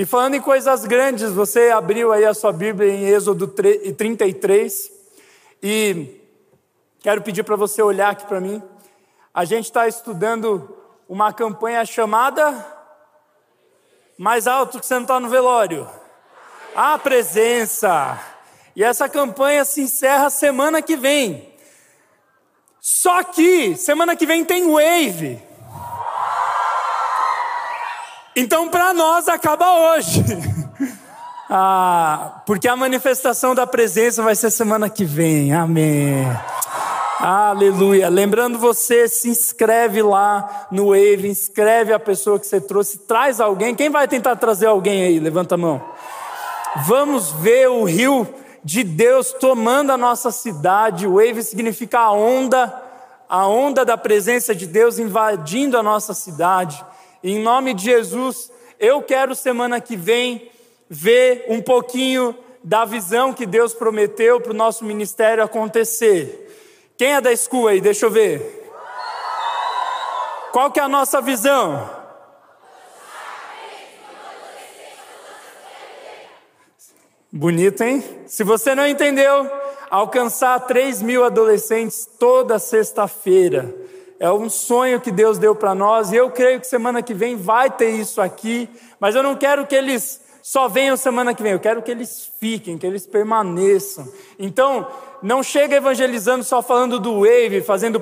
E falando em coisas grandes, você abriu aí a sua Bíblia em Êxodo 33 e quero pedir para você olhar aqui para mim. A gente está estudando uma campanha chamada Mais alto que você não está no velório. A presença. E essa campanha se encerra semana que vem. Só que semana que vem tem Wave. Então, para nós, acaba hoje. ah, porque a manifestação da presença vai ser semana que vem. Amém. Aleluia. Lembrando você, se inscreve lá no Wave, inscreve a pessoa que você trouxe, traz alguém. Quem vai tentar trazer alguém aí? Levanta a mão. Vamos ver o rio de Deus tomando a nossa cidade. Wave significa a onda, a onda da presença de Deus invadindo a nossa cidade. Em nome de Jesus, eu quero semana que vem ver um pouquinho da visão que Deus prometeu para o nosso ministério acontecer. Quem é da school aí? Deixa eu ver. Qual que é a nossa visão? Bonito, hein? Se você não entendeu, alcançar 3 mil adolescentes toda sexta-feira. É um sonho que Deus deu para nós e eu creio que semana que vem vai ter isso aqui, mas eu não quero que eles só venham semana que vem, eu quero que eles fiquem, que eles permaneçam. Então, não chega evangelizando só falando do Wave, fazendo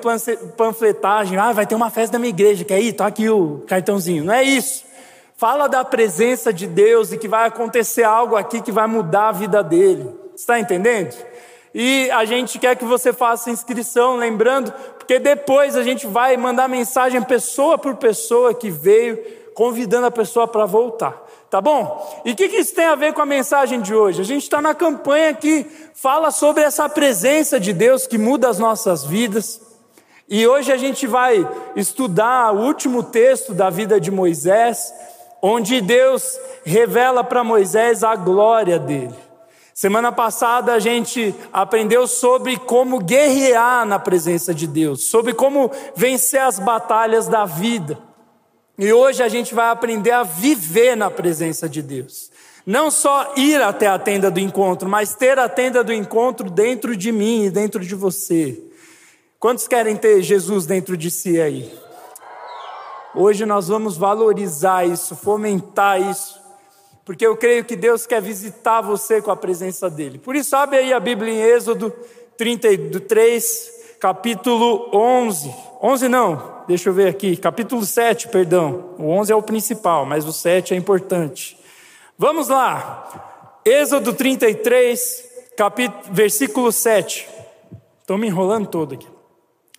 panfletagem, ah, vai ter uma festa da minha igreja, quer ir? Tá aqui o cartãozinho. Não é isso. Fala da presença de Deus e que vai acontecer algo aqui que vai mudar a vida dele. Está entendendo? E a gente quer que você faça inscrição, lembrando, porque depois a gente vai mandar mensagem pessoa por pessoa que veio, convidando a pessoa para voltar. Tá bom? E o que, que isso tem a ver com a mensagem de hoje? A gente está na campanha que fala sobre essa presença de Deus que muda as nossas vidas. E hoje a gente vai estudar o último texto da vida de Moisés, onde Deus revela para Moisés a glória dele. Semana passada a gente aprendeu sobre como guerrear na presença de Deus, sobre como vencer as batalhas da vida. E hoje a gente vai aprender a viver na presença de Deus. Não só ir até a tenda do encontro, mas ter a tenda do encontro dentro de mim e dentro de você. Quantos querem ter Jesus dentro de si aí? Hoje nós vamos valorizar isso, fomentar isso porque eu creio que Deus quer visitar você com a presença dEle. Por isso, abre aí a Bíblia em Êxodo 33, capítulo 11. 11 não, deixa eu ver aqui, capítulo 7, perdão. O 11 é o principal, mas o 7 é importante. Vamos lá, Êxodo 33, capítulo, versículo 7. Estou me enrolando todo aqui.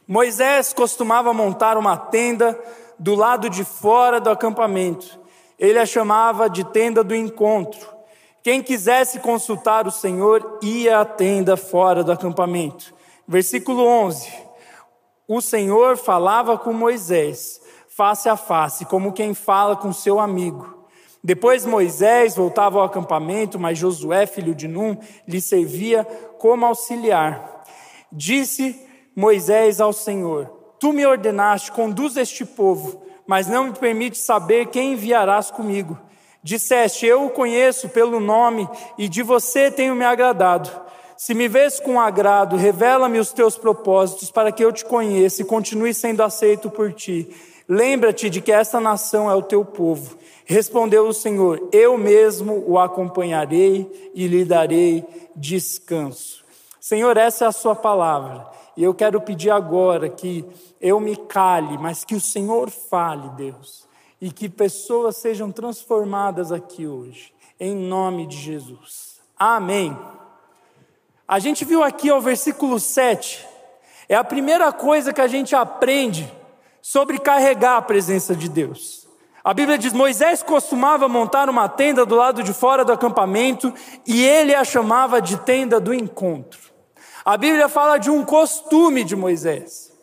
Moisés costumava montar uma tenda do lado de fora do acampamento ele a chamava de tenda do encontro. Quem quisesse consultar o Senhor ia à tenda fora do acampamento. Versículo 11: O Senhor falava com Moisés, face a face, como quem fala com seu amigo. Depois Moisés voltava ao acampamento, mas Josué, filho de Num, lhe servia como auxiliar. Disse Moisés ao Senhor: Tu me ordenaste, conduz este povo mas não me permite saber quem enviarás comigo. Disseste: Eu o conheço pelo nome e de você tenho me agradado. Se me vês com agrado, revela-me os teus propósitos para que eu te conheça e continue sendo aceito por ti. Lembra-te de que esta nação é o teu povo. Respondeu o Senhor: Eu mesmo o acompanharei e lhe darei descanso. Senhor, essa é a sua palavra. E eu quero pedir agora que eu me cale, mas que o Senhor fale, Deus, e que pessoas sejam transformadas aqui hoje, em nome de Jesus. Amém. A gente viu aqui o versículo 7, é a primeira coisa que a gente aprende sobre carregar a presença de Deus. A Bíblia diz: Moisés costumava montar uma tenda do lado de fora do acampamento e ele a chamava de tenda do encontro. A Bíblia fala de um costume de Moisés.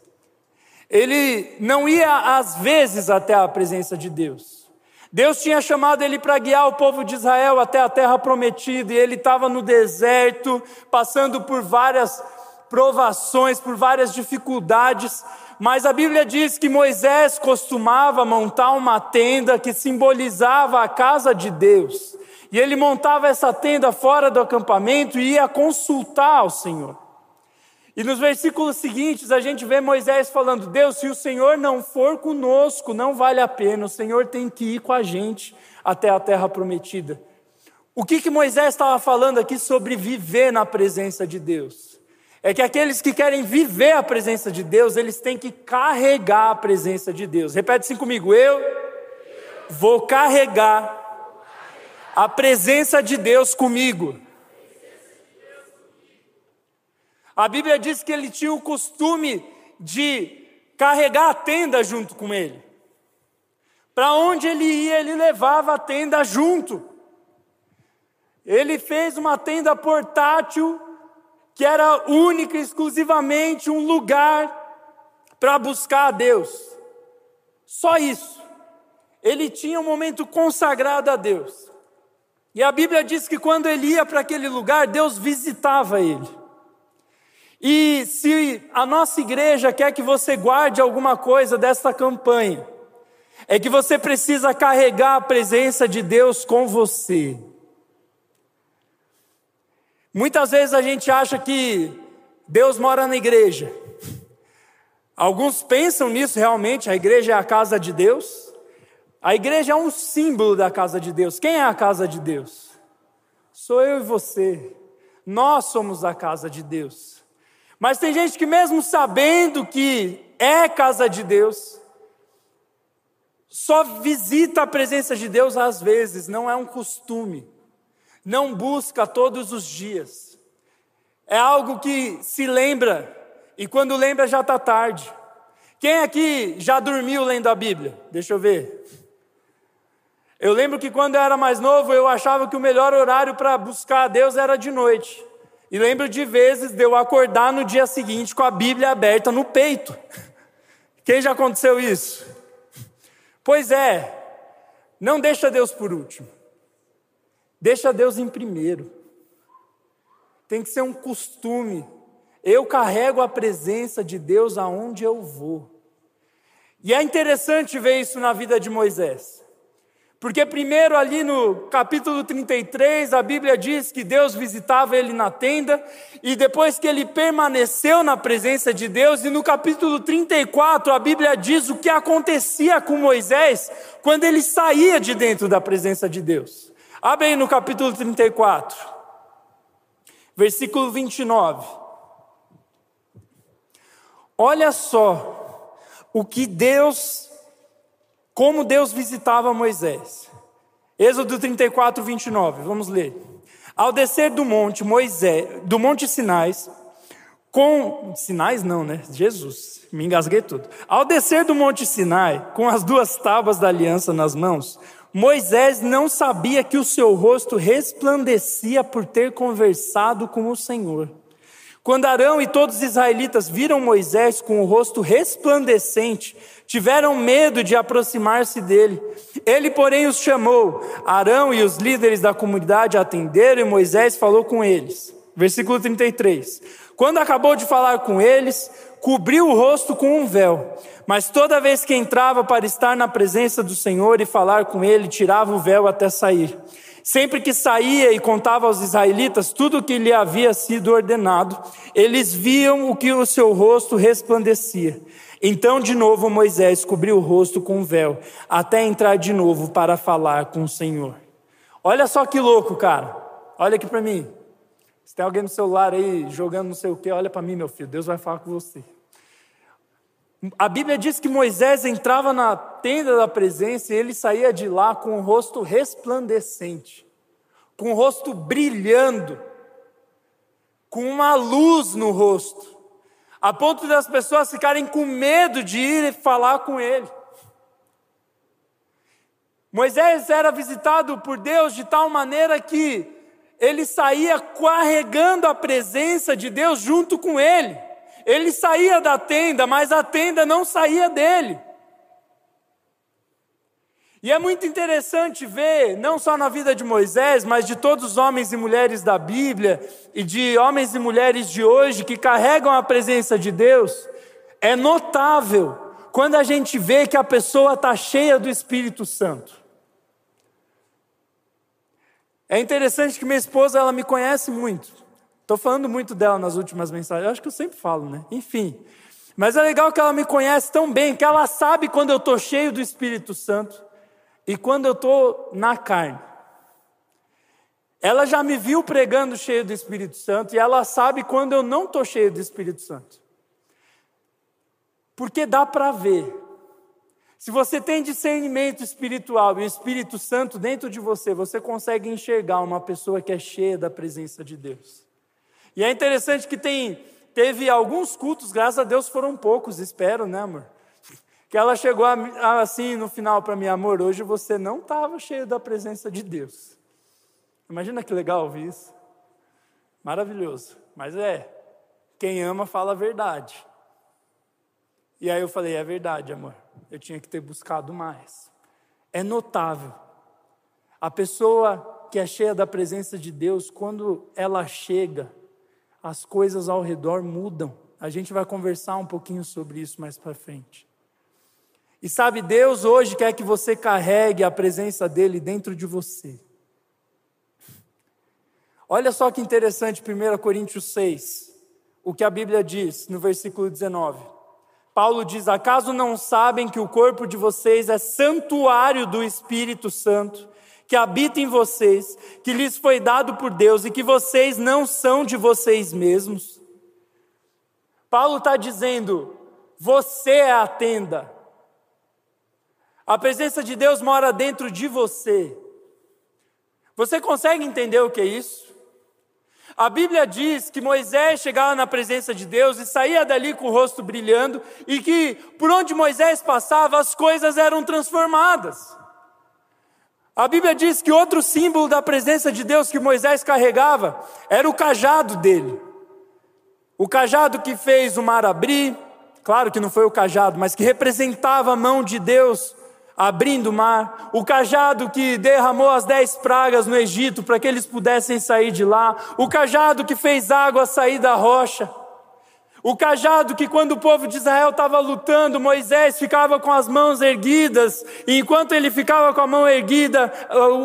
Ele não ia às vezes até a presença de Deus. Deus tinha chamado ele para guiar o povo de Israel até a terra prometida, e ele estava no deserto, passando por várias provações, por várias dificuldades, mas a Bíblia diz que Moisés costumava montar uma tenda que simbolizava a casa de Deus. E ele montava essa tenda fora do acampamento e ia consultar ao Senhor. E nos versículos seguintes a gente vê Moisés falando: Deus, se o Senhor não for conosco, não vale a pena, o Senhor tem que ir com a gente até a terra prometida. O que, que Moisés estava falando aqui sobre viver na presença de Deus? É que aqueles que querem viver a presença de Deus, eles têm que carregar a presença de Deus. Repete assim comigo: eu vou carregar a presença de Deus comigo. A Bíblia diz que ele tinha o costume de carregar a tenda junto com ele. Para onde ele ia, ele levava a tenda junto. Ele fez uma tenda portátil que era única e exclusivamente um lugar para buscar a Deus. Só isso. Ele tinha um momento consagrado a Deus. E a Bíblia diz que quando ele ia para aquele lugar, Deus visitava ele. E se a nossa igreja quer que você guarde alguma coisa desta campanha, é que você precisa carregar a presença de Deus com você. Muitas vezes a gente acha que Deus mora na igreja. Alguns pensam nisso realmente, a igreja é a casa de Deus. A igreja é um símbolo da casa de Deus. Quem é a casa de Deus? Sou eu e você. Nós somos a casa de Deus. Mas tem gente que, mesmo sabendo que é casa de Deus, só visita a presença de Deus às vezes, não é um costume, não busca todos os dias, é algo que se lembra, e quando lembra já está tarde. Quem aqui já dormiu lendo a Bíblia? Deixa eu ver. Eu lembro que quando eu era mais novo, eu achava que o melhor horário para buscar a Deus era de noite. E lembro de vezes de eu acordar no dia seguinte com a Bíblia aberta no peito. Quem já aconteceu isso? Pois é, não deixa Deus por último. Deixa Deus em primeiro. Tem que ser um costume. Eu carrego a presença de Deus aonde eu vou. E é interessante ver isso na vida de Moisés. Porque, primeiro, ali no capítulo 33, a Bíblia diz que Deus visitava ele na tenda, e depois que ele permaneceu na presença de Deus, e no capítulo 34, a Bíblia diz o que acontecia com Moisés quando ele saía de dentro da presença de Deus. Abre aí no capítulo 34, versículo 29. Olha só o que Deus como Deus visitava Moisés. Êxodo 34, 29, vamos ler. Ao descer do monte Moisés, do monte Sinais, com Sinais não, né? Jesus, me engasguei tudo. Ao descer do monte Sinai, com as duas tábuas da aliança nas mãos, Moisés não sabia que o seu rosto resplandecia por ter conversado com o Senhor. Quando Arão e todos os israelitas viram Moisés com o rosto resplandecente, tiveram medo de aproximar-se dele. Ele, porém, os chamou. Arão e os líderes da comunidade atenderam e Moisés falou com eles. Versículo 33. Quando acabou de falar com eles, cobriu o rosto com um véu. Mas toda vez que entrava para estar na presença do Senhor e falar com ele, tirava o véu até sair. Sempre que saía e contava aos israelitas tudo o que lhe havia sido ordenado, eles viam o que o seu rosto resplandecia. Então, de novo, Moisés cobriu o rosto com um véu, até entrar de novo para falar com o Senhor. Olha só que louco, cara. Olha aqui para mim. Se tem alguém no celular aí jogando não sei o que, olha para mim, meu filho. Deus vai falar com você. A Bíblia diz que Moisés entrava na tenda da presença e ele saía de lá com o rosto resplandecente, com o rosto brilhando, com uma luz no rosto, a ponto das pessoas ficarem com medo de ir falar com ele. Moisés era visitado por Deus de tal maneira que ele saía carregando a presença de Deus junto com ele. Ele saía da tenda, mas a tenda não saía dele. E é muito interessante ver, não só na vida de Moisés, mas de todos os homens e mulheres da Bíblia e de homens e mulheres de hoje que carregam a presença de Deus, É notável quando a gente vê que a pessoa está cheia do Espírito Santo. É interessante que minha esposa, ela me conhece muito. Estou falando muito dela nas últimas mensagens. Eu acho que eu sempre falo, né? Enfim. Mas é legal que ela me conhece tão bem que ela sabe quando eu estou cheio do Espírito Santo e quando eu estou na carne. Ela já me viu pregando cheio do Espírito Santo e ela sabe quando eu não estou cheio do Espírito Santo. Porque dá para ver. Se você tem discernimento espiritual e o Espírito Santo dentro de você, você consegue enxergar uma pessoa que é cheia da presença de Deus. E é interessante que tem, teve alguns cultos, graças a Deus foram poucos, espero, né, amor? Que ela chegou assim no final para mim, amor, hoje você não estava cheio da presença de Deus. Imagina que legal ouvir isso. Maravilhoso. Mas é, quem ama fala a verdade. E aí eu falei: é verdade, amor. Eu tinha que ter buscado mais. É notável. A pessoa que é cheia da presença de Deus, quando ela chega, as coisas ao redor mudam. A gente vai conversar um pouquinho sobre isso mais para frente. E sabe, Deus hoje quer que você carregue a presença dele dentro de você. Olha só que interessante, 1 Coríntios 6, o que a Bíblia diz no versículo 19. Paulo diz: Acaso não sabem que o corpo de vocês é santuário do Espírito Santo, que habita em vocês, que lhes foi dado por Deus e que vocês não são de vocês mesmos? Paulo está dizendo: Você é a tenda. A presença de Deus mora dentro de você. Você consegue entender o que é isso? A Bíblia diz que Moisés chegava na presença de Deus e saía dali com o rosto brilhando, e que por onde Moisés passava as coisas eram transformadas. A Bíblia diz que outro símbolo da presença de Deus que Moisés carregava era o cajado dele. O cajado que fez o mar abrir, claro que não foi o cajado, mas que representava a mão de Deus abrindo o mar, o cajado que derramou as dez pragas no Egito para que eles pudessem sair de lá, o cajado que fez água sair da rocha, o cajado que, quando o povo de Israel estava lutando, Moisés ficava com as mãos erguidas, e enquanto ele ficava com a mão erguida,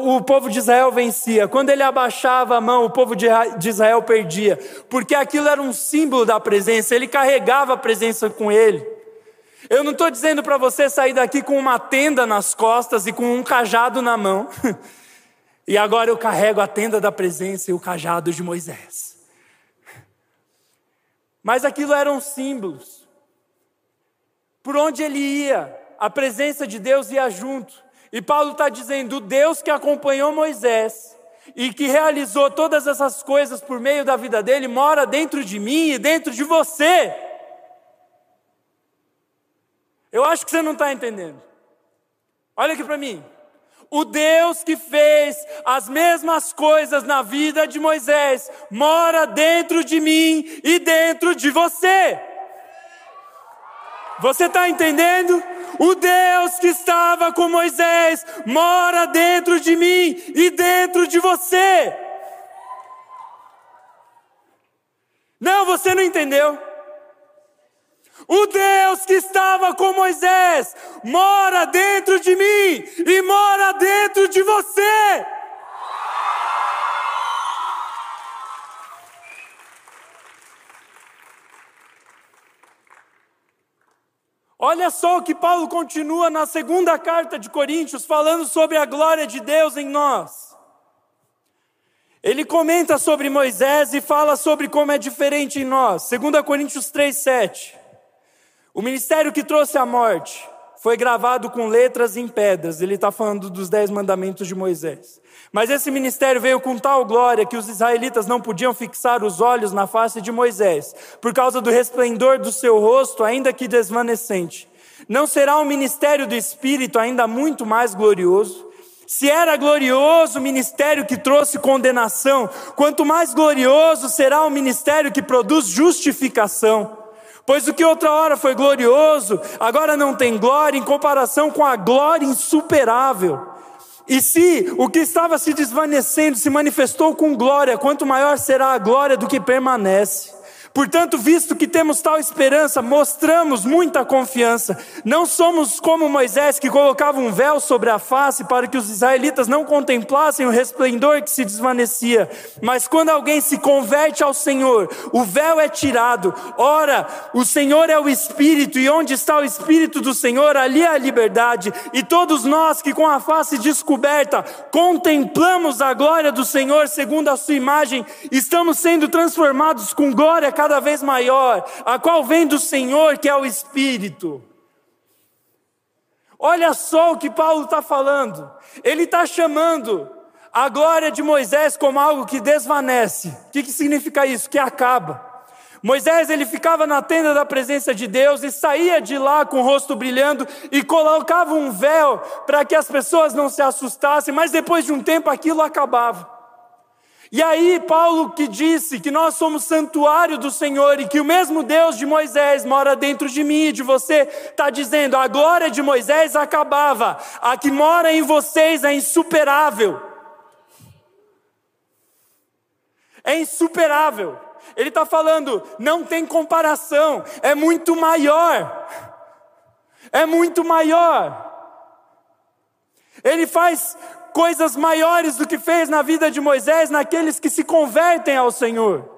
o, povo de Israel vencia. Quando ele abaixava a mão, o povo de Israel perdia, porque aquilo era um símbolo da presença, ele carregava a presença com ele. Eu não estou dizendo para você sair daqui com uma tenda nas costas e com um cajado na mão. e agora eu carrego a tenda da presença e o cajado de Moisés. Mas aquilo eram símbolos. Por onde ele ia, a presença de Deus ia junto. E Paulo está dizendo: o Deus que acompanhou Moisés e que realizou todas essas coisas por meio da vida dele, mora dentro de mim e dentro de você. Eu acho que você não está entendendo. Olha aqui para mim. O Deus que fez as mesmas coisas na vida de Moisés mora dentro de mim e dentro de você. Você está entendendo? O Deus que estava com Moisés mora dentro de mim e dentro de você. Não, você não entendeu. O Deus que estava com Moisés mora dentro de mim e mora dentro de você. Olha só o que Paulo continua na segunda carta de Coríntios, falando sobre a glória de Deus em nós. Ele comenta sobre Moisés e fala sobre como é diferente em nós. 2 Coríntios 3, 7. O ministério que trouxe a morte foi gravado com letras em pedras. Ele está falando dos dez mandamentos de Moisés. Mas esse ministério veio com tal glória que os israelitas não podiam fixar os olhos na face de Moisés, por causa do resplendor do seu rosto, ainda que desvanecente. Não será o ministério do Espírito ainda muito mais glorioso? Se era glorioso o ministério que trouxe condenação, quanto mais glorioso será o ministério que produz justificação. Pois o que outra hora foi glorioso, agora não tem glória em comparação com a glória insuperável. E se o que estava se desvanecendo se manifestou com glória, quanto maior será a glória do que permanece. Portanto, visto que temos tal esperança, mostramos muita confiança. Não somos como Moisés, que colocava um véu sobre a face para que os israelitas não contemplassem o resplendor que se desvanecia. Mas quando alguém se converte ao Senhor, o véu é tirado. Ora, o Senhor é o Espírito, e onde está o Espírito do Senhor, ali é a liberdade. E todos nós que com a face descoberta contemplamos a glória do Senhor segundo a sua imagem, estamos sendo transformados com glória cada vez maior, a qual vem do Senhor, que é o Espírito. Olha só o que Paulo está falando. Ele está chamando a glória de Moisés como algo que desvanece. O que, que significa isso? Que acaba. Moisés ele ficava na tenda da presença de Deus e saía de lá com o rosto brilhando e colocava um véu para que as pessoas não se assustassem, mas depois de um tempo aquilo acabava. E aí, Paulo que disse que nós somos santuário do Senhor e que o mesmo Deus de Moisés mora dentro de mim e de você, está dizendo: a glória de Moisés acabava, a que mora em vocês é insuperável. É insuperável. Ele está falando, não tem comparação, é muito maior. É muito maior. Ele faz coisas maiores do que fez na vida de Moisés naqueles que se convertem ao Senhor.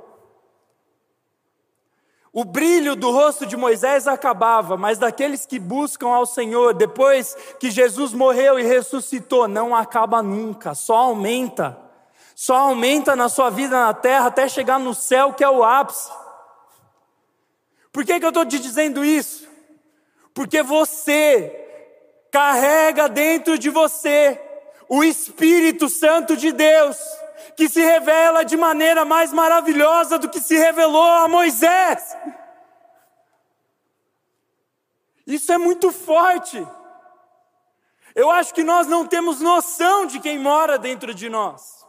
O brilho do rosto de Moisés acabava, mas daqueles que buscam ao Senhor, depois que Jesus morreu e ressuscitou, não acaba nunca, só aumenta. Só aumenta na sua vida na terra até chegar no céu, que é o ápice. Por que, que eu estou te dizendo isso? Porque você carrega dentro de você o Espírito Santo de Deus, que se revela de maneira mais maravilhosa do que se revelou a Moisés. Isso é muito forte. Eu acho que nós não temos noção de quem mora dentro de nós.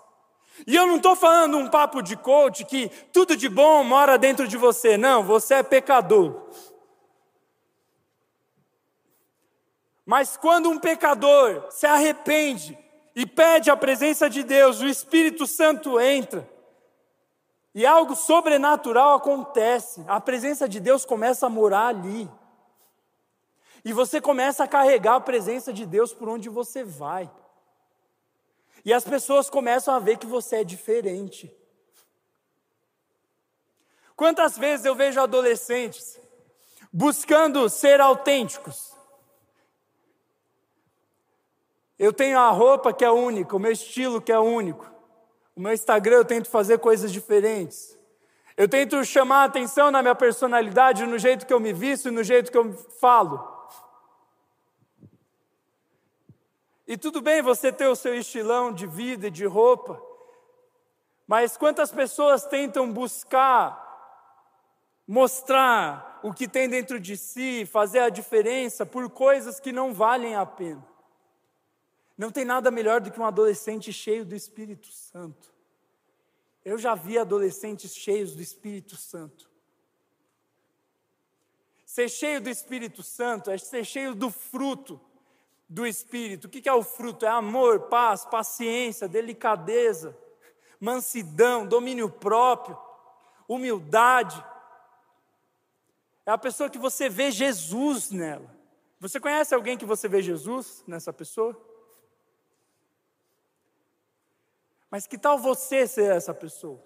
E eu não estou falando um papo de coach que tudo de bom mora dentro de você. Não, você é pecador. Mas quando um pecador se arrepende e pede a presença de Deus, o Espírito Santo entra. E algo sobrenatural acontece. A presença de Deus começa a morar ali. E você começa a carregar a presença de Deus por onde você vai. E as pessoas começam a ver que você é diferente. Quantas vezes eu vejo adolescentes buscando ser autênticos, Eu tenho a roupa que é única, o meu estilo que é único. O meu Instagram eu tento fazer coisas diferentes. Eu tento chamar atenção na minha personalidade, no jeito que eu me visto e no jeito que eu falo. E tudo bem você ter o seu estilão de vida e de roupa, mas quantas pessoas tentam buscar mostrar o que tem dentro de si, fazer a diferença por coisas que não valem a pena? Não tem nada melhor do que um adolescente cheio do Espírito Santo. Eu já vi adolescentes cheios do Espírito Santo. Ser cheio do Espírito Santo é ser cheio do fruto do Espírito. O que é o fruto? É amor, paz, paciência, delicadeza, mansidão, domínio próprio, humildade. É a pessoa que você vê Jesus nela. Você conhece alguém que você vê Jesus nessa pessoa? Mas que tal você ser essa pessoa?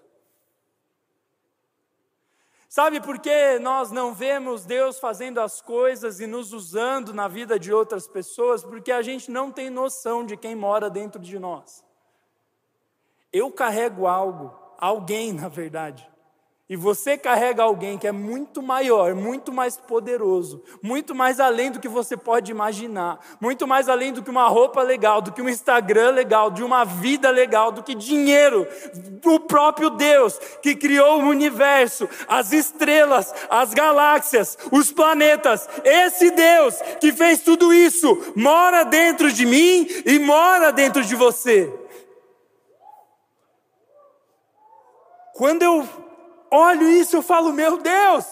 Sabe por que nós não vemos Deus fazendo as coisas e nos usando na vida de outras pessoas? Porque a gente não tem noção de quem mora dentro de nós. Eu carrego algo, alguém na verdade, e você carrega alguém que é muito maior, muito mais poderoso, muito mais além do que você pode imaginar, muito mais além do que uma roupa legal, do que um Instagram legal, de uma vida legal, do que dinheiro, o próprio Deus que criou o universo, as estrelas, as galáxias, os planetas. Esse Deus que fez tudo isso mora dentro de mim e mora dentro de você. Quando eu olho isso e falo, meu Deus!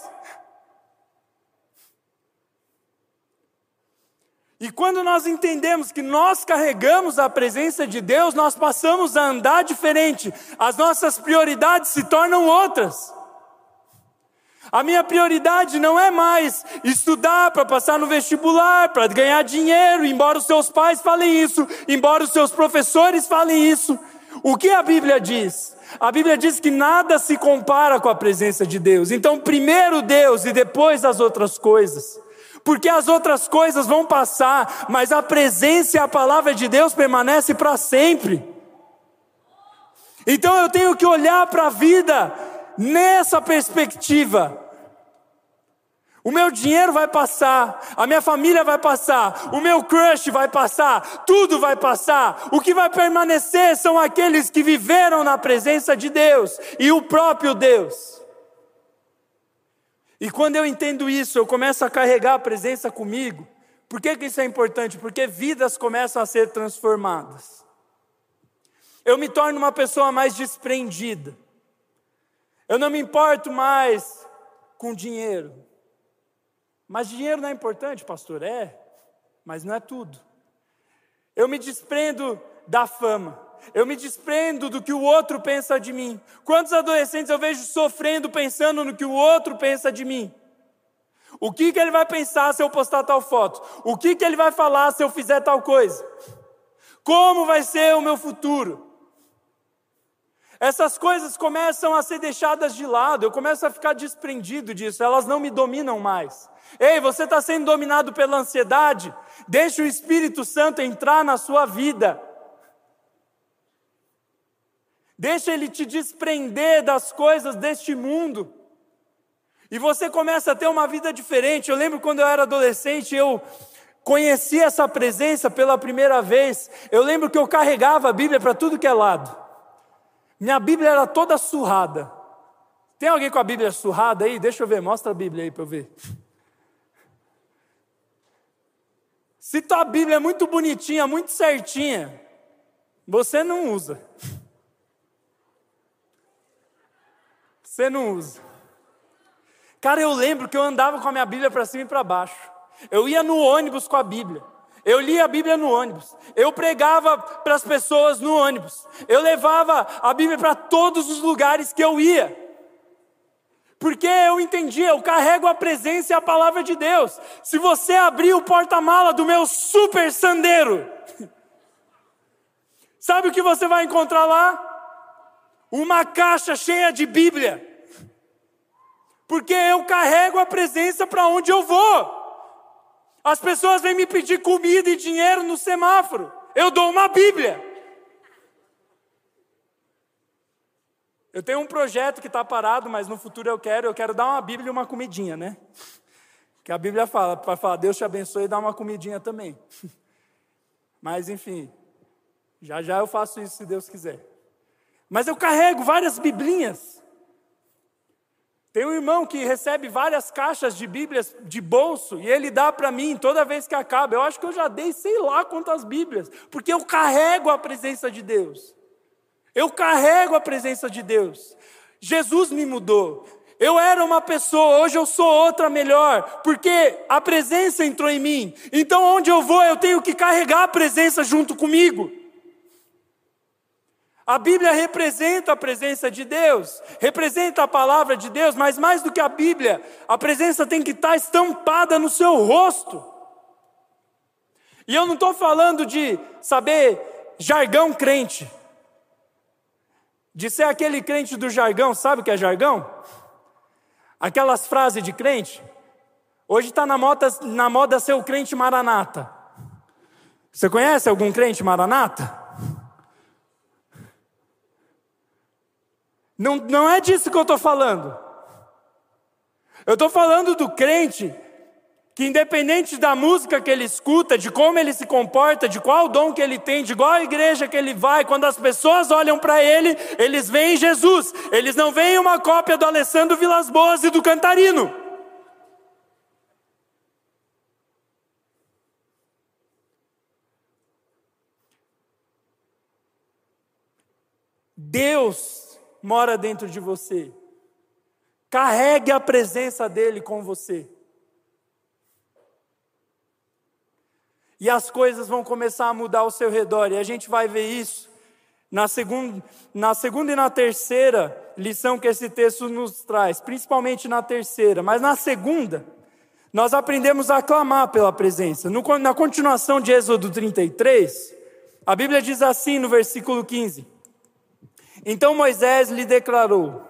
E quando nós entendemos que nós carregamos a presença de Deus, nós passamos a andar diferente, as nossas prioridades se tornam outras. A minha prioridade não é mais estudar para passar no vestibular, para ganhar dinheiro, embora os seus pais falem isso, embora os seus professores falem isso. O que a Bíblia diz? A Bíblia diz que nada se compara com a presença de Deus. Então, primeiro Deus e depois as outras coisas. Porque as outras coisas vão passar, mas a presença e a palavra de Deus permanece para sempre. Então eu tenho que olhar para a vida nessa perspectiva. O meu dinheiro vai passar, a minha família vai passar, o meu crush vai passar, tudo vai passar. O que vai permanecer são aqueles que viveram na presença de Deus e o próprio Deus. E quando eu entendo isso, eu começo a carregar a presença comigo. Por que, que isso é importante? Porque vidas começam a ser transformadas. Eu me torno uma pessoa mais desprendida. Eu não me importo mais com dinheiro. Mas dinheiro não é importante, pastor? É, mas não é tudo. Eu me desprendo da fama. Eu me desprendo do que o outro pensa de mim. Quantos adolescentes eu vejo sofrendo pensando no que o outro pensa de mim? O que, que ele vai pensar se eu postar tal foto? O que, que ele vai falar se eu fizer tal coisa? Como vai ser o meu futuro? Essas coisas começam a ser deixadas de lado, eu começo a ficar desprendido disso, elas não me dominam mais. Ei, você está sendo dominado pela ansiedade? Deixe o Espírito Santo entrar na sua vida. Deixa ele te desprender das coisas deste mundo. E você começa a ter uma vida diferente. Eu lembro quando eu era adolescente, eu conheci essa presença pela primeira vez. Eu lembro que eu carregava a Bíblia para tudo que é lado. Minha Bíblia era toda surrada. Tem alguém com a Bíblia surrada aí? Deixa eu ver, mostra a Bíblia aí para eu ver. Se tua Bíblia é muito bonitinha, muito certinha, você não usa. Você não usa. Cara, eu lembro que eu andava com a minha Bíblia para cima e para baixo. Eu ia no ônibus com a Bíblia. Eu lia a Bíblia no ônibus. Eu pregava para as pessoas no ônibus. Eu levava a Bíblia para todos os lugares que eu ia. Porque eu entendia, eu carrego a presença e a palavra de Deus. Se você abrir o porta-mala do meu super sandeiro, sabe o que você vai encontrar lá? Uma caixa cheia de Bíblia. Porque eu carrego a presença para onde eu vou. As pessoas vêm me pedir comida e dinheiro no semáforo. Eu dou uma Bíblia. Eu tenho um projeto que está parado, mas no futuro eu quero, eu quero dar uma Bíblia e uma comidinha, né? Que a Bíblia fala, para falar, Deus te abençoe e dá uma comidinha também. Mas enfim, já já eu faço isso se Deus quiser. Mas eu carrego várias biblinhas. Tem um irmão que recebe várias caixas de Bíblias de bolso e ele dá para mim toda vez que acaba. Eu acho que eu já dei sei lá quantas Bíblias, porque eu carrego a presença de Deus. Eu carrego a presença de Deus. Jesus me mudou. Eu era uma pessoa, hoje eu sou outra melhor, porque a presença entrou em mim. Então, onde eu vou, eu tenho que carregar a presença junto comigo. A Bíblia representa a presença de Deus, representa a palavra de Deus, mas mais do que a Bíblia, a presença tem que estar estampada no seu rosto. E eu não estou falando de saber jargão crente, de ser aquele crente do jargão, sabe o que é jargão? Aquelas frases de crente. Hoje está na moda, na moda ser o crente maranata. Você conhece algum crente maranata? Não, não é disso que eu estou falando. Eu estou falando do crente que, independente da música que ele escuta, de como ele se comporta, de qual dom que ele tem, de qual igreja que ele vai, quando as pessoas olham para ele, eles veem Jesus. Eles não veem uma cópia do Alessandro Vilas Boas e do Cantarino. Deus mora dentro de você. Carregue a presença dele com você. E as coisas vão começar a mudar ao seu redor, e a gente vai ver isso Na segunda, na segunda e na terceira lição que esse texto nos traz, principalmente na terceira, mas na segunda, nós aprendemos a clamar pela presença. No, na continuação de Êxodo 33, a Bíblia diz assim no versículo 15: Então Moisés lhe declarou: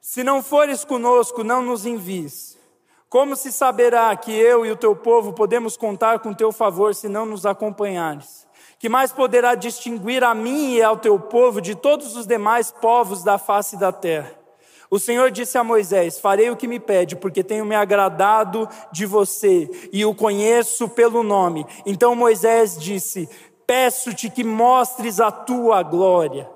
Se não fores conosco, não nos envies. Como se saberá que eu e o teu povo podemos contar com teu favor se não nos acompanhares? Que mais poderá distinguir a mim e ao teu povo de todos os demais povos da face da terra? O Senhor disse a Moisés: Farei o que me pede, porque tenho me agradado de você e o conheço pelo nome. Então Moisés disse: Peço-te que mostres a tua glória.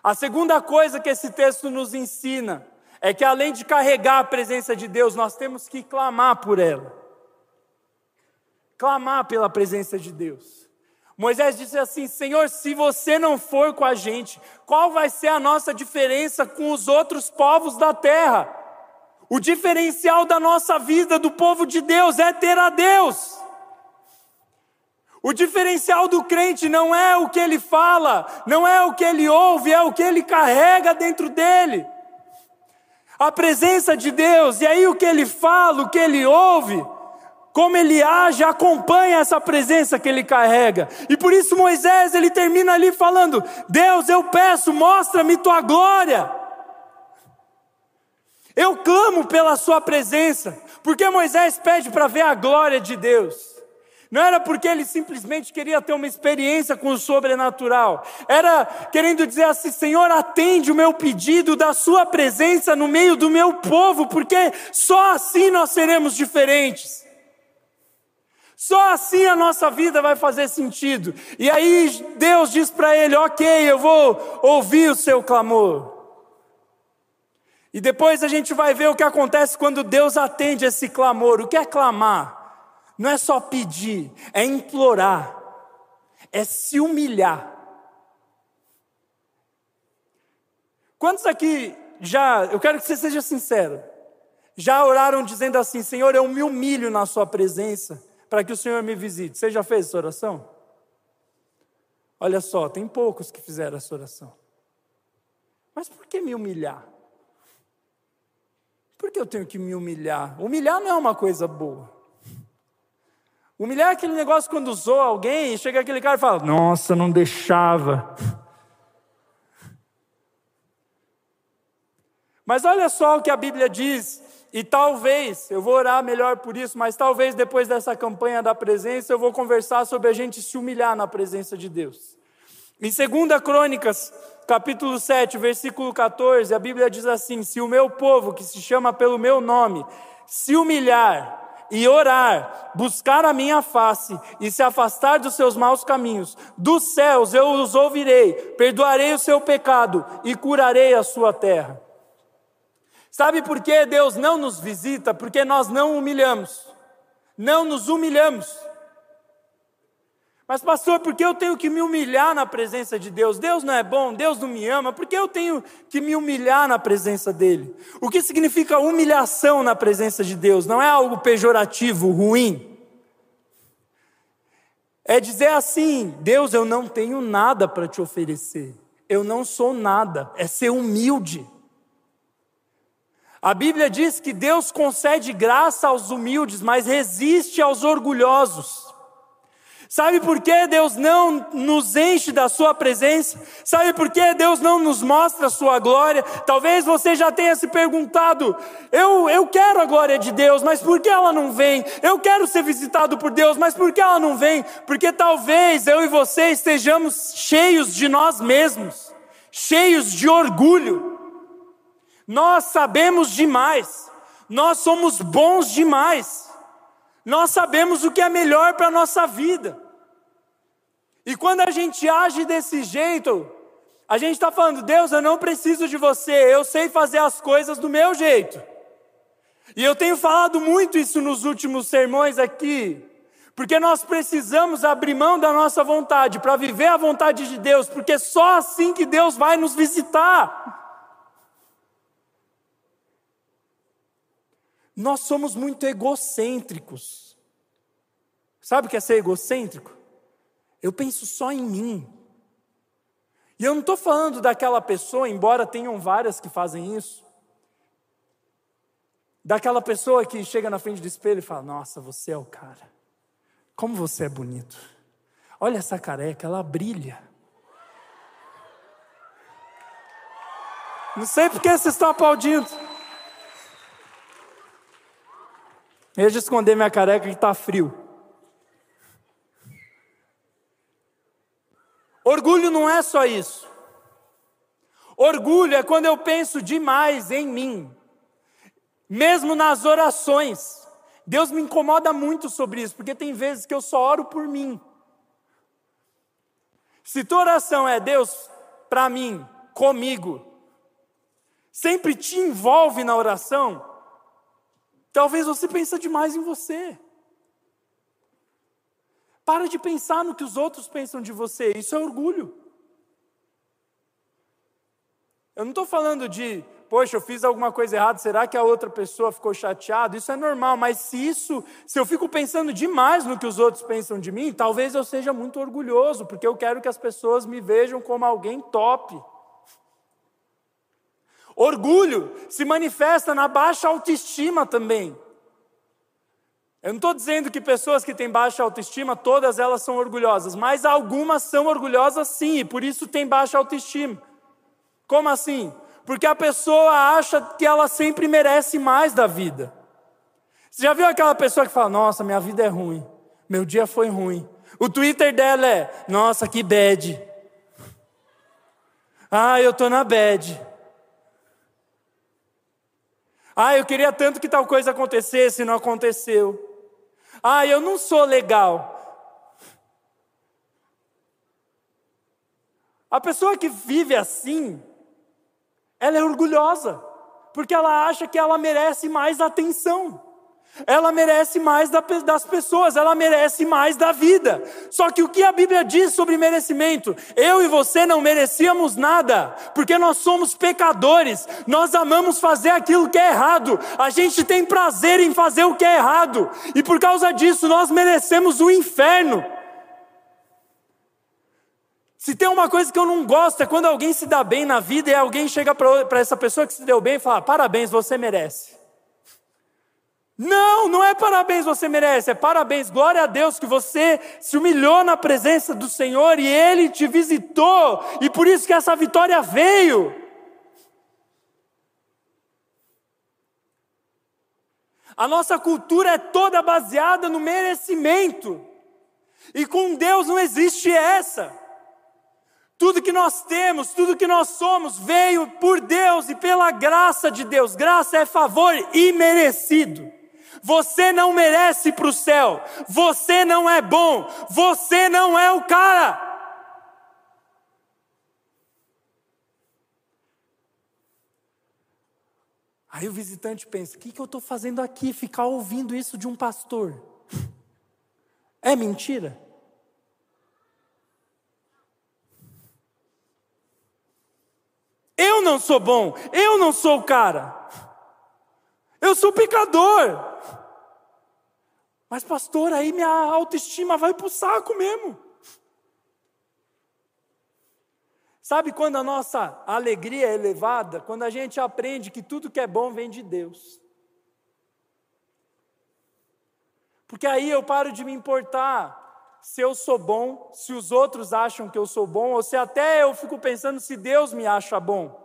A segunda coisa que esse texto nos ensina é que além de carregar a presença de Deus, nós temos que clamar por ela. Clamar pela presença de Deus. Moisés disse assim: Senhor, se você não for com a gente, qual vai ser a nossa diferença com os outros povos da terra? O diferencial da nossa vida, do povo de Deus, é ter a Deus. O diferencial do crente não é o que ele fala, não é o que ele ouve, é o que ele carrega dentro dele a presença de Deus, e aí o que ele fala, o que ele ouve, como ele age, acompanha essa presença que ele carrega. E por isso Moisés, ele termina ali falando: Deus, eu peço, mostra-me tua glória. Eu clamo pela sua presença, porque Moisés pede para ver a glória de Deus. Não era porque ele simplesmente queria ter uma experiência com o sobrenatural. Era querendo dizer assim: Senhor, atende o meu pedido da Sua presença no meio do meu povo, porque só assim nós seremos diferentes. Só assim a nossa vida vai fazer sentido. E aí Deus diz para ele: Ok, eu vou ouvir o seu clamor. E depois a gente vai ver o que acontece quando Deus atende esse clamor. O que é clamar? Não é só pedir, é implorar, é se humilhar. Quantos aqui já, eu quero que você seja sincero, já oraram dizendo assim: Senhor, eu me humilho na Sua presença para que o Senhor me visite? Você já fez essa oração? Olha só, tem poucos que fizeram essa oração. Mas por que me humilhar? Por que eu tenho que me humilhar? Humilhar não é uma coisa boa. Humilhar é aquele negócio quando usou alguém e chega aquele cara e fala: Nossa, não deixava. Mas olha só o que a Bíblia diz, e talvez, eu vou orar melhor por isso, mas talvez depois dessa campanha da presença eu vou conversar sobre a gente se humilhar na presença de Deus. Em 2 Crônicas, capítulo 7, versículo 14, a Bíblia diz assim: Se o meu povo, que se chama pelo meu nome, se humilhar e orar, buscar a minha face e se afastar dos seus maus caminhos, dos céus eu os ouvirei, perdoarei o seu pecado e curarei a sua terra. Sabe por que Deus não nos visita? Porque nós não humilhamos, não nos humilhamos. Mas, pastor, por que eu tenho que me humilhar na presença de Deus? Deus não é bom, Deus não me ama, por que eu tenho que me humilhar na presença dEle? O que significa humilhação na presença de Deus? Não é algo pejorativo, ruim. É dizer assim: Deus, eu não tenho nada para te oferecer, eu não sou nada, é ser humilde. A Bíblia diz que Deus concede graça aos humildes, mas resiste aos orgulhosos. Sabe por que Deus não nos enche da Sua presença? Sabe por que Deus não nos mostra a Sua glória? Talvez você já tenha se perguntado: eu, eu quero a glória de Deus, mas por que ela não vem? Eu quero ser visitado por Deus, mas por que ela não vem? Porque talvez eu e você estejamos cheios de nós mesmos, cheios de orgulho. Nós sabemos demais, nós somos bons demais, nós sabemos o que é melhor para a nossa vida. E quando a gente age desse jeito, a gente está falando, Deus, eu não preciso de você, eu sei fazer as coisas do meu jeito. E eu tenho falado muito isso nos últimos sermões aqui, porque nós precisamos abrir mão da nossa vontade para viver a vontade de Deus, porque só assim que Deus vai nos visitar. Nós somos muito egocêntricos. Sabe o que é ser egocêntrico? Eu penso só em mim. E eu não estou falando daquela pessoa, embora tenham várias que fazem isso, daquela pessoa que chega na frente do espelho e fala: Nossa, você é o cara, como você é bonito, olha essa careca, ela brilha. Não sei por que vocês estão aplaudindo. Deixa eu esconder minha careca que está frio. Orgulho não é só isso. Orgulho é quando eu penso demais em mim, mesmo nas orações. Deus me incomoda muito sobre isso, porque tem vezes que eu só oro por mim. Se tua oração é Deus para mim, comigo, sempre te envolve na oração, talvez você pense demais em você. Para de pensar no que os outros pensam de você, isso é orgulho. Eu não estou falando de, poxa, eu fiz alguma coisa errada, será que a outra pessoa ficou chateada? Isso é normal, mas se isso, se eu fico pensando demais no que os outros pensam de mim, talvez eu seja muito orgulhoso, porque eu quero que as pessoas me vejam como alguém top. Orgulho se manifesta na baixa autoestima também. Eu não estou dizendo que pessoas que têm baixa autoestima, todas elas são orgulhosas, mas algumas são orgulhosas sim, e por isso tem baixa autoestima. Como assim? Porque a pessoa acha que ela sempre merece mais da vida. Você já viu aquela pessoa que fala: Nossa, minha vida é ruim, meu dia foi ruim. O Twitter dela é: Nossa, que bad. Ah, eu estou na bad. Ah, eu queria tanto que tal coisa acontecesse e não aconteceu. Ah, eu não sou legal. A pessoa que vive assim, ela é orgulhosa, porque ela acha que ela merece mais atenção. Ela merece mais das pessoas, ela merece mais da vida. Só que o que a Bíblia diz sobre merecimento? Eu e você não merecíamos nada, porque nós somos pecadores, nós amamos fazer aquilo que é errado, a gente tem prazer em fazer o que é errado, e por causa disso nós merecemos o inferno. Se tem uma coisa que eu não gosto é quando alguém se dá bem na vida e alguém chega para essa pessoa que se deu bem e fala: parabéns, você merece. Não, não é parabéns você merece, é parabéns, glória a Deus que você se humilhou na presença do Senhor e Ele te visitou, e por isso que essa vitória veio. A nossa cultura é toda baseada no merecimento, e com Deus não existe essa. Tudo que nós temos, tudo que nós somos, veio por Deus e pela graça de Deus. Graça é favor imerecido. Você não merece para o céu. Você não é bom. Você não é o cara. Aí o visitante pensa: o que, que eu estou fazendo aqui? Ficar ouvindo isso de um pastor? É mentira? Eu não sou bom, eu não sou o cara, eu sou pecador. Mas, pastor, aí minha autoestima vai para o saco mesmo. Sabe quando a nossa alegria é elevada? Quando a gente aprende que tudo que é bom vem de Deus. Porque aí eu paro de me importar se eu sou bom, se os outros acham que eu sou bom, ou se até eu fico pensando se Deus me acha bom.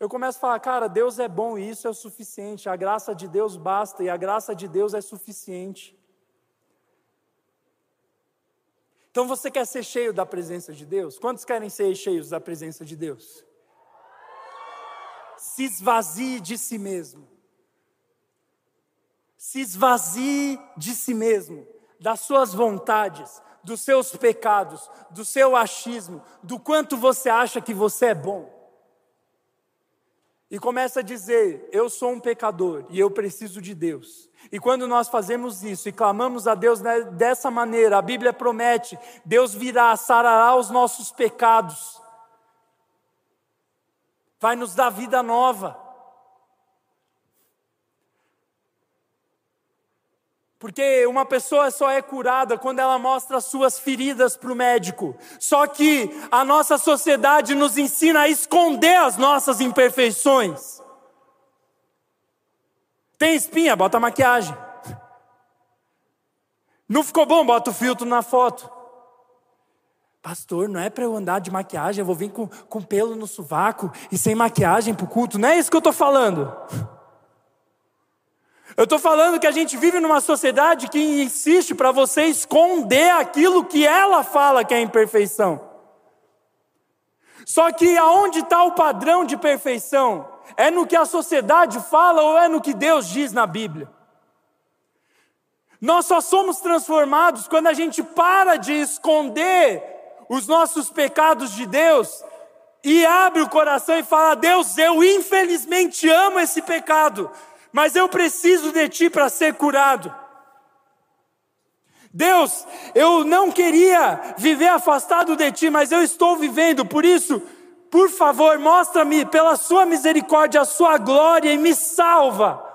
Eu começo a falar, cara, Deus é bom e isso é o suficiente, a graça de Deus basta e a graça de Deus é suficiente. Então você quer ser cheio da presença de Deus? Quantos querem ser cheios da presença de Deus? Se esvazie de si mesmo. Se esvazie de si mesmo, das suas vontades, dos seus pecados, do seu achismo, do quanto você acha que você é bom e começa a dizer: Eu sou um pecador e eu preciso de Deus. E quando nós fazemos isso e clamamos a Deus dessa maneira, a Bíblia promete: Deus virá, sarará os nossos pecados, vai nos dar vida nova. Porque uma pessoa só é curada quando ela mostra as suas feridas para o médico. Só que a nossa sociedade nos ensina a esconder as nossas imperfeições. Tem espinha, bota maquiagem. Não ficou bom, bota o filtro na foto. Pastor, não é para eu andar de maquiagem, eu vou vir com, com pelo no sovaco e sem maquiagem para o culto. Não é isso que eu estou falando. Eu estou falando que a gente vive numa sociedade que insiste para você esconder aquilo que ela fala que é imperfeição. Só que aonde está o padrão de perfeição? É no que a sociedade fala ou é no que Deus diz na Bíblia? Nós só somos transformados quando a gente para de esconder os nossos pecados de Deus e abre o coração e fala: Deus, eu infelizmente amo esse pecado, mas eu preciso de ti para ser curado. Deus, eu não queria viver afastado de ti, mas eu estou vivendo, por isso, por favor, mostra-me pela sua misericórdia a sua glória e me salva.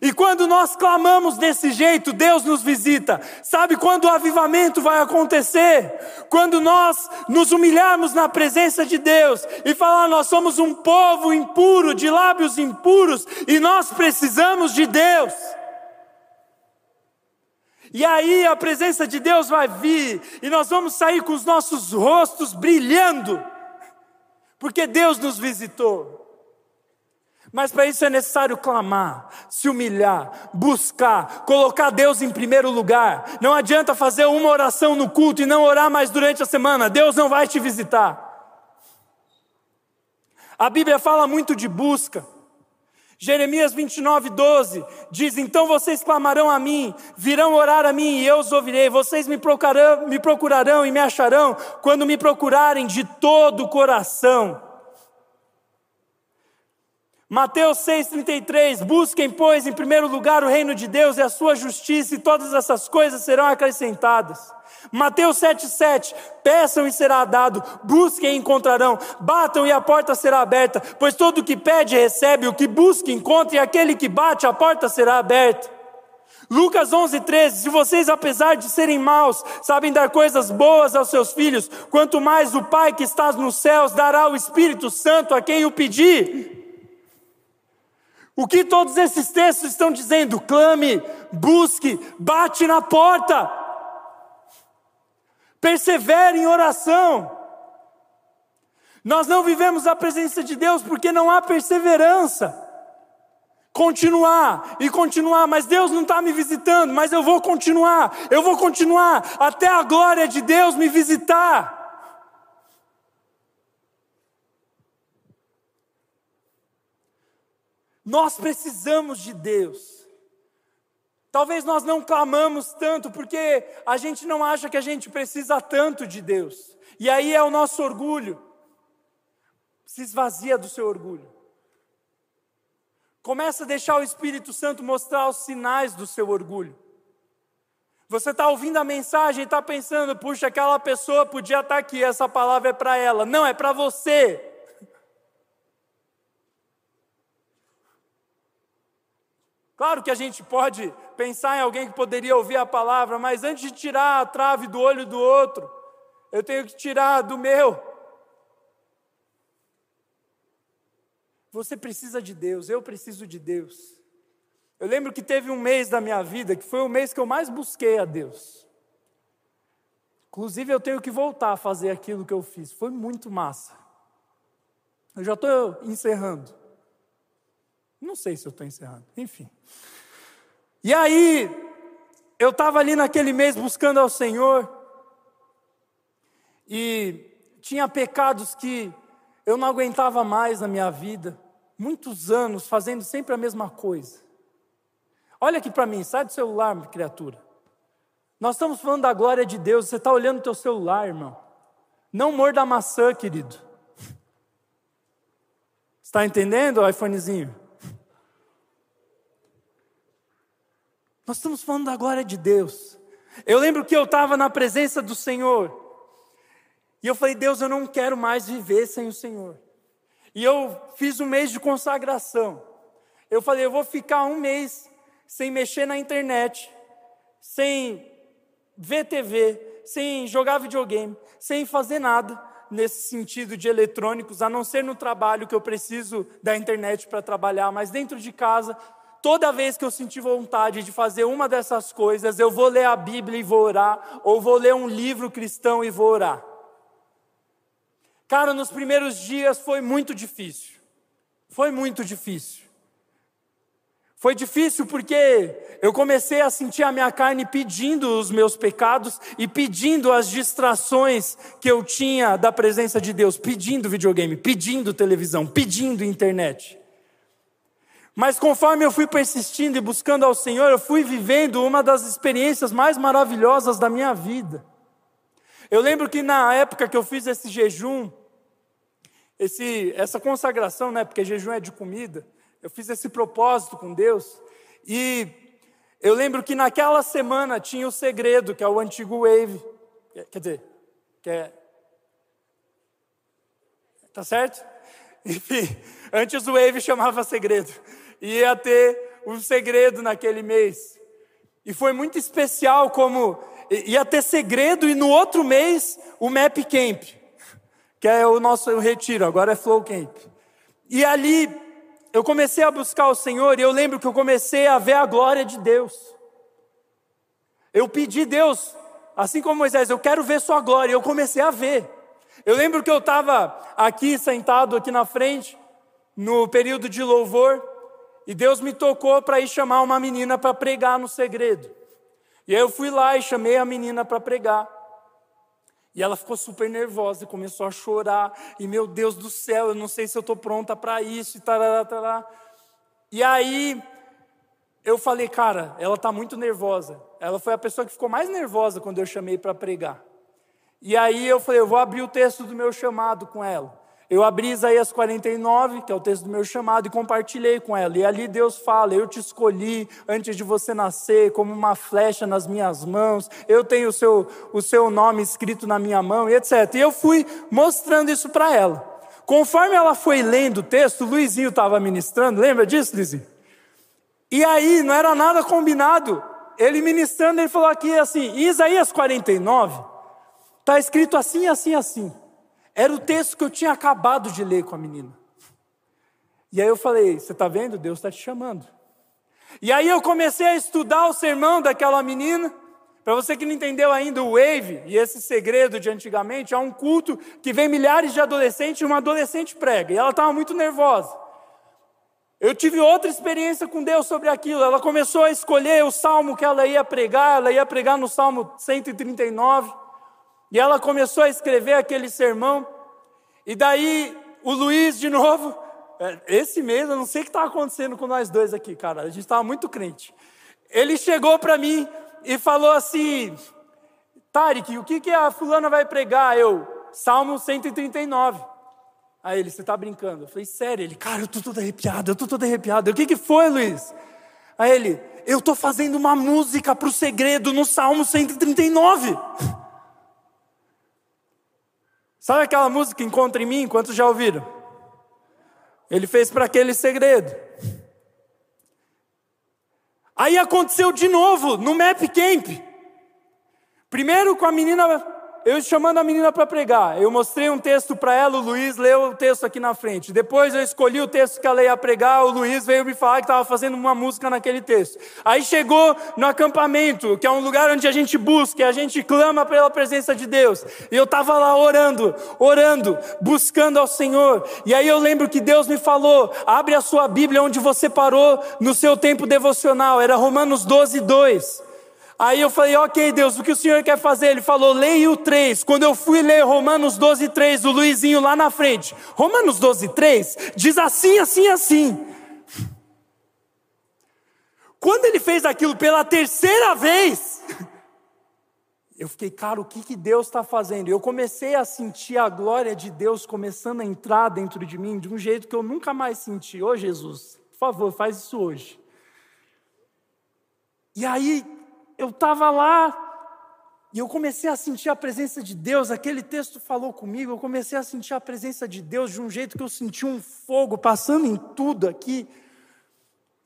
E quando nós clamamos desse jeito, Deus nos visita. Sabe quando o avivamento vai acontecer? Quando nós nos humilharmos na presença de Deus e falar: Nós somos um povo impuro, de lábios impuros, e nós precisamos de Deus. E aí a presença de Deus vai vir, e nós vamos sair com os nossos rostos brilhando, porque Deus nos visitou. Mas para isso é necessário clamar, se humilhar, buscar, colocar Deus em primeiro lugar. Não adianta fazer uma oração no culto e não orar mais durante a semana, Deus não vai te visitar. A Bíblia fala muito de busca. Jeremias 29, 12 diz: Então vocês clamarão a mim, virão orar a mim e eu os ouvirei. Vocês me procurarão, me procurarão e me acharão quando me procurarem de todo o coração. Mateus 6,33: Busquem, pois, em primeiro lugar o reino de Deus e a sua justiça, e todas essas coisas serão acrescentadas. Mateus 7,7: Peçam e será dado, busquem e encontrarão, batam e a porta será aberta, pois todo o que pede recebe, o que busca encontra, e aquele que bate, a porta será aberta. Lucas 11,13: Se vocês, apesar de serem maus, sabem dar coisas boas aos seus filhos, quanto mais o Pai que está nos céus dará o Espírito Santo a quem o pedir. O que todos esses textos estão dizendo? Clame, busque, bate na porta, persevere em oração. Nós não vivemos a presença de Deus porque não há perseverança. Continuar e continuar, mas Deus não está me visitando, mas eu vou continuar, eu vou continuar até a glória de Deus me visitar. Nós precisamos de Deus. Talvez nós não clamamos tanto porque a gente não acha que a gente precisa tanto de Deus. E aí é o nosso orgulho. Se esvazia do seu orgulho. Começa a deixar o Espírito Santo mostrar os sinais do seu orgulho. Você está ouvindo a mensagem e está pensando, puxa, aquela pessoa podia estar tá aqui, essa palavra é para ela. Não, é para você. Claro que a gente pode pensar em alguém que poderia ouvir a palavra, mas antes de tirar a trave do olho do outro, eu tenho que tirar do meu. Você precisa de Deus, eu preciso de Deus. Eu lembro que teve um mês da minha vida que foi o mês que eu mais busquei a Deus. Inclusive, eu tenho que voltar a fazer aquilo que eu fiz. Foi muito massa. Eu já estou encerrando. Não sei se eu estou encerrando, enfim. E aí, eu estava ali naquele mês buscando ao Senhor, e tinha pecados que eu não aguentava mais na minha vida, muitos anos fazendo sempre a mesma coisa. Olha aqui para mim, sai do celular, criatura. Nós estamos falando da glória de Deus, você está olhando o teu celular, irmão. Não morda a maçã, querido. Está entendendo, iPhonezinho? Nós estamos falando da glória de Deus. Eu lembro que eu estava na presença do Senhor. E eu falei, Deus, eu não quero mais viver sem o Senhor. E eu fiz um mês de consagração. Eu falei, eu vou ficar um mês sem mexer na internet, sem ver TV, sem jogar videogame, sem fazer nada nesse sentido de eletrônicos, a não ser no trabalho que eu preciso da internet para trabalhar, mas dentro de casa, toda vez que eu sentir vontade de fazer uma dessas coisas, eu vou ler a Bíblia e vou orar, ou vou ler um livro cristão e vou orar. Cara, nos primeiros dias foi muito difícil. Foi muito difícil. Foi difícil porque eu comecei a sentir a minha carne pedindo os meus pecados e pedindo as distrações que eu tinha da presença de Deus, pedindo videogame, pedindo televisão, pedindo internet. Mas conforme eu fui persistindo e buscando ao Senhor, eu fui vivendo uma das experiências mais maravilhosas da minha vida. Eu lembro que na época que eu fiz esse jejum, esse, essa consagração, né, porque jejum é de comida, eu fiz esse propósito com Deus e eu lembro que naquela semana tinha o segredo, que é o antigo Wave. Quer dizer, que é. Tá certo? Enfim, antes o Wave chamava segredo. Ia ter um segredo naquele mês. E foi muito especial como ia ter segredo e no outro mês o Map Camp, que é o nosso retiro, agora é Flow Camp. E ali eu comecei a buscar o Senhor e eu lembro que eu comecei a ver a glória de Deus. Eu pedi Deus, assim como Moisés, eu quero ver Sua glória. Eu comecei a ver. Eu lembro que eu estava aqui sentado aqui na frente no período de louvor e Deus me tocou para ir chamar uma menina para pregar no segredo. E aí eu fui lá e chamei a menina para pregar. E ela ficou super nervosa e começou a chorar. E meu Deus do céu, eu não sei se eu estou pronta para isso. E, tarará. e aí eu falei, cara, ela está muito nervosa. Ela foi a pessoa que ficou mais nervosa quando eu chamei para pregar. E aí eu falei, eu vou abrir o texto do meu chamado com ela. Eu abri Isaías 49, que é o texto do meu chamado, e compartilhei com ela. E ali Deus fala: Eu te escolhi antes de você nascer, como uma flecha nas minhas mãos, eu tenho o seu, o seu nome escrito na minha mão, e etc. E eu fui mostrando isso para ela. Conforme ela foi lendo o texto, o Luizinho estava ministrando, lembra disso, Luizinho? E aí, não era nada combinado. Ele ministrando, ele falou aqui assim: Isaías 49, está escrito assim, assim, assim. Era o texto que eu tinha acabado de ler com a menina. E aí eu falei: Você está vendo? Deus está te chamando. E aí eu comecei a estudar o sermão daquela menina. Para você que não entendeu ainda o Wave e esse segredo de antigamente, há um culto que vem milhares de adolescentes e uma adolescente prega. E ela estava muito nervosa. Eu tive outra experiência com Deus sobre aquilo. Ela começou a escolher o salmo que ela ia pregar, ela ia pregar no salmo 139. E ela começou a escrever aquele sermão. E daí o Luiz, de novo, é, esse mês, eu não sei o que está acontecendo com nós dois aqui, cara. A gente estava muito crente. Ele chegou para mim e falou assim: Tarek, o que, que a fulana vai pregar? Eu, Salmo 139. Aí ele, você está brincando? Eu falei, sério? Ele, cara, eu estou todo arrepiado, eu estou todo arrepiado. O que, que foi, Luiz? Aí ele, eu estou fazendo uma música para o segredo no Salmo 139. Sabe aquela música Encontra em mim? Quantos já ouviram? Ele fez para aquele segredo. Aí aconteceu de novo no Map Camp. Primeiro com a menina eu chamando a menina para pregar, eu mostrei um texto para ela, o Luiz leu o texto aqui na frente. Depois eu escolhi o texto que ela ia pregar, o Luiz veio me falar que estava fazendo uma música naquele texto. Aí chegou no acampamento, que é um lugar onde a gente busca, a gente clama pela presença de Deus. E eu estava lá orando, orando, buscando ao Senhor. E aí eu lembro que Deus me falou: abre a sua Bíblia onde você parou no seu tempo devocional, era Romanos 12, 2. Aí eu falei, ok, Deus, o que o Senhor quer fazer? Ele falou, leia o 3. Quando eu fui ler Romanos 12, 3, o Luizinho lá na frente, Romanos 12, 3, diz assim, assim, assim. Quando ele fez aquilo pela terceira vez, eu fiquei, cara, o que, que Deus está fazendo? Eu comecei a sentir a glória de Deus começando a entrar dentro de mim de um jeito que eu nunca mais senti. Ô oh, Jesus, por favor, faz isso hoje. E aí eu estava lá e eu comecei a sentir a presença de Deus. Aquele texto falou comigo. Eu comecei a sentir a presença de Deus de um jeito que eu senti um fogo passando em tudo aqui.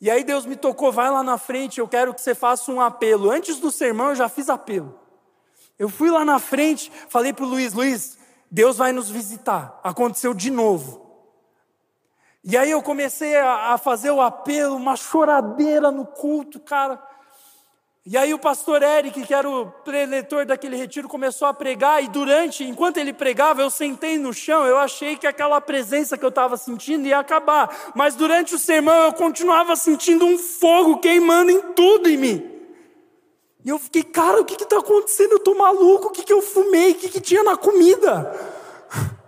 E aí Deus me tocou, vai lá na frente, eu quero que você faça um apelo. Antes do sermão eu já fiz apelo. Eu fui lá na frente, falei para o Luiz, Luiz, Deus vai nos visitar. Aconteceu de novo. E aí eu comecei a, fazer o apelo, uma choradeira no culto, cara. E aí o pastor Eric, que era o preletor daquele retiro, começou a pregar, e durante, enquanto ele pregava, eu sentei no chão, eu achei que aquela presença que eu estava sentindo ia acabar. Mas durante o sermão eu continuava sentindo um fogo queimando em tudo em mim. E eu fiquei, cara, o que está acontecendo? Eu estou maluco, o que, que eu fumei? O que, que tinha na comida?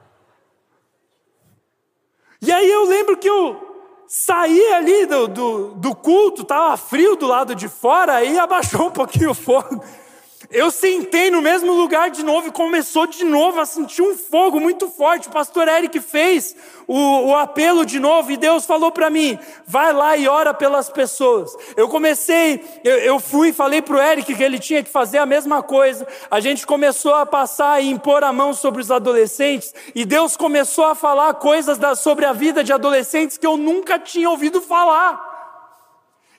E aí eu lembro que eu saí ali do, do, do culto, estava frio do lado de fora, aí abaixou um pouquinho o fogo. Eu sentei no mesmo lugar de novo e começou de novo a sentir um fogo muito forte. O pastor Eric fez o, o apelo de novo e Deus falou para mim: vai lá e ora pelas pessoas. Eu comecei, eu, eu fui, falei para o Eric que ele tinha que fazer a mesma coisa. A gente começou a passar e impor a mão sobre os adolescentes e Deus começou a falar coisas da, sobre a vida de adolescentes que eu nunca tinha ouvido falar.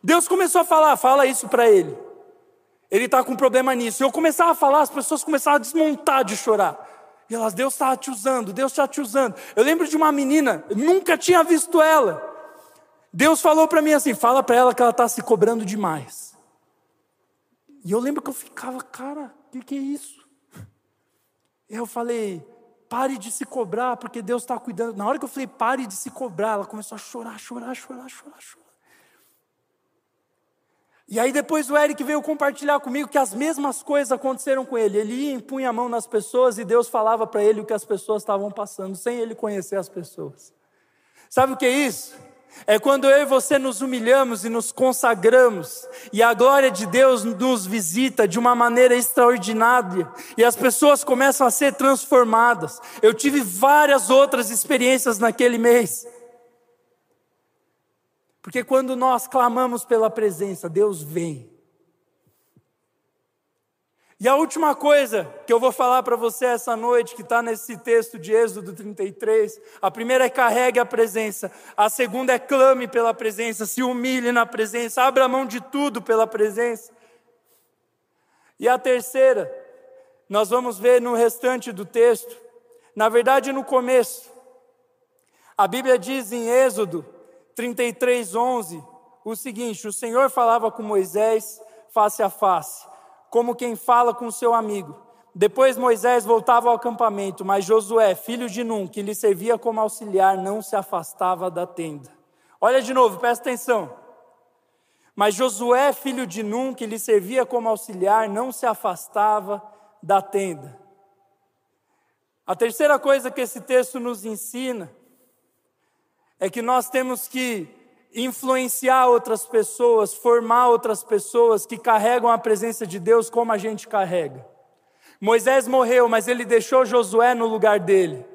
Deus começou a falar, fala isso para ele. Ele está com problema nisso. Eu começava a falar, as pessoas começavam a desmontar de chorar. E elas, Deus está te usando, Deus está te usando. Eu lembro de uma menina, nunca tinha visto ela. Deus falou para mim assim: fala para ela que ela está se cobrando demais. E eu lembro que eu ficava, cara, o que, que é isso? Eu falei, pare de se cobrar, porque Deus está cuidando. Na hora que eu falei, pare de se cobrar, ela começou a chorar, chorar, chorar, chorar, chorar. E aí depois o Eric veio compartilhar comigo que as mesmas coisas aconteceram com ele. Ele ia impunha a mão nas pessoas e Deus falava para ele o que as pessoas estavam passando, sem ele conhecer as pessoas. Sabe o que é isso? É quando eu e você nos humilhamos e nos consagramos, e a glória de Deus nos visita de uma maneira extraordinária, e as pessoas começam a ser transformadas. Eu tive várias outras experiências naquele mês. Porque quando nós clamamos pela presença, Deus vem. E a última coisa que eu vou falar para você essa noite, que está nesse texto de Êxodo 33, a primeira é carregue a presença, a segunda é clame pela presença, se humilhe na presença, abra mão de tudo pela presença. E a terceira, nós vamos ver no restante do texto, na verdade no começo, a Bíblia diz em Êxodo 33, 11, o seguinte: O Senhor falava com Moisés face a face, como quem fala com seu amigo. Depois Moisés voltava ao acampamento, mas Josué, filho de Num, que lhe servia como auxiliar, não se afastava da tenda. Olha de novo, presta atenção. Mas Josué, filho de Num, que lhe servia como auxiliar, não se afastava da tenda. A terceira coisa que esse texto nos ensina é que nós temos que influenciar outras pessoas, formar outras pessoas que carregam a presença de Deus como a gente carrega. Moisés morreu, mas ele deixou Josué no lugar dele.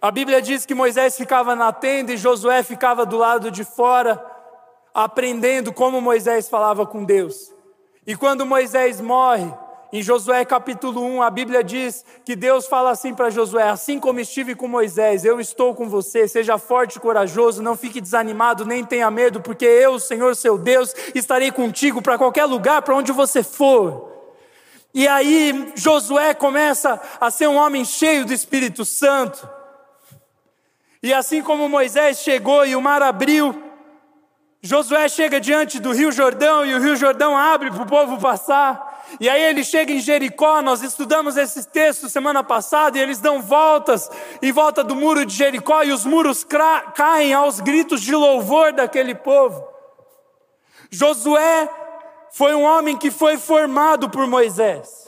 A Bíblia diz que Moisés ficava na tenda e Josué ficava do lado de fora, aprendendo como Moisés falava com Deus. E quando Moisés morre, em Josué capítulo 1, a Bíblia diz que Deus fala assim para Josué: Assim como estive com Moisés, eu estou com você, seja forte e corajoso, não fique desanimado, nem tenha medo, porque eu, Senhor seu Deus, estarei contigo para qualquer lugar, para onde você for. E aí Josué começa a ser um homem cheio do Espírito Santo. E assim como Moisés chegou e o mar abriu, Josué chega diante do Rio Jordão e o Rio Jordão abre para o povo passar. E aí ele chega em Jericó, nós estudamos esses textos semana passada, e eles dão voltas em volta do muro de Jericó, e os muros caem aos gritos de louvor daquele povo. Josué foi um homem que foi formado por Moisés.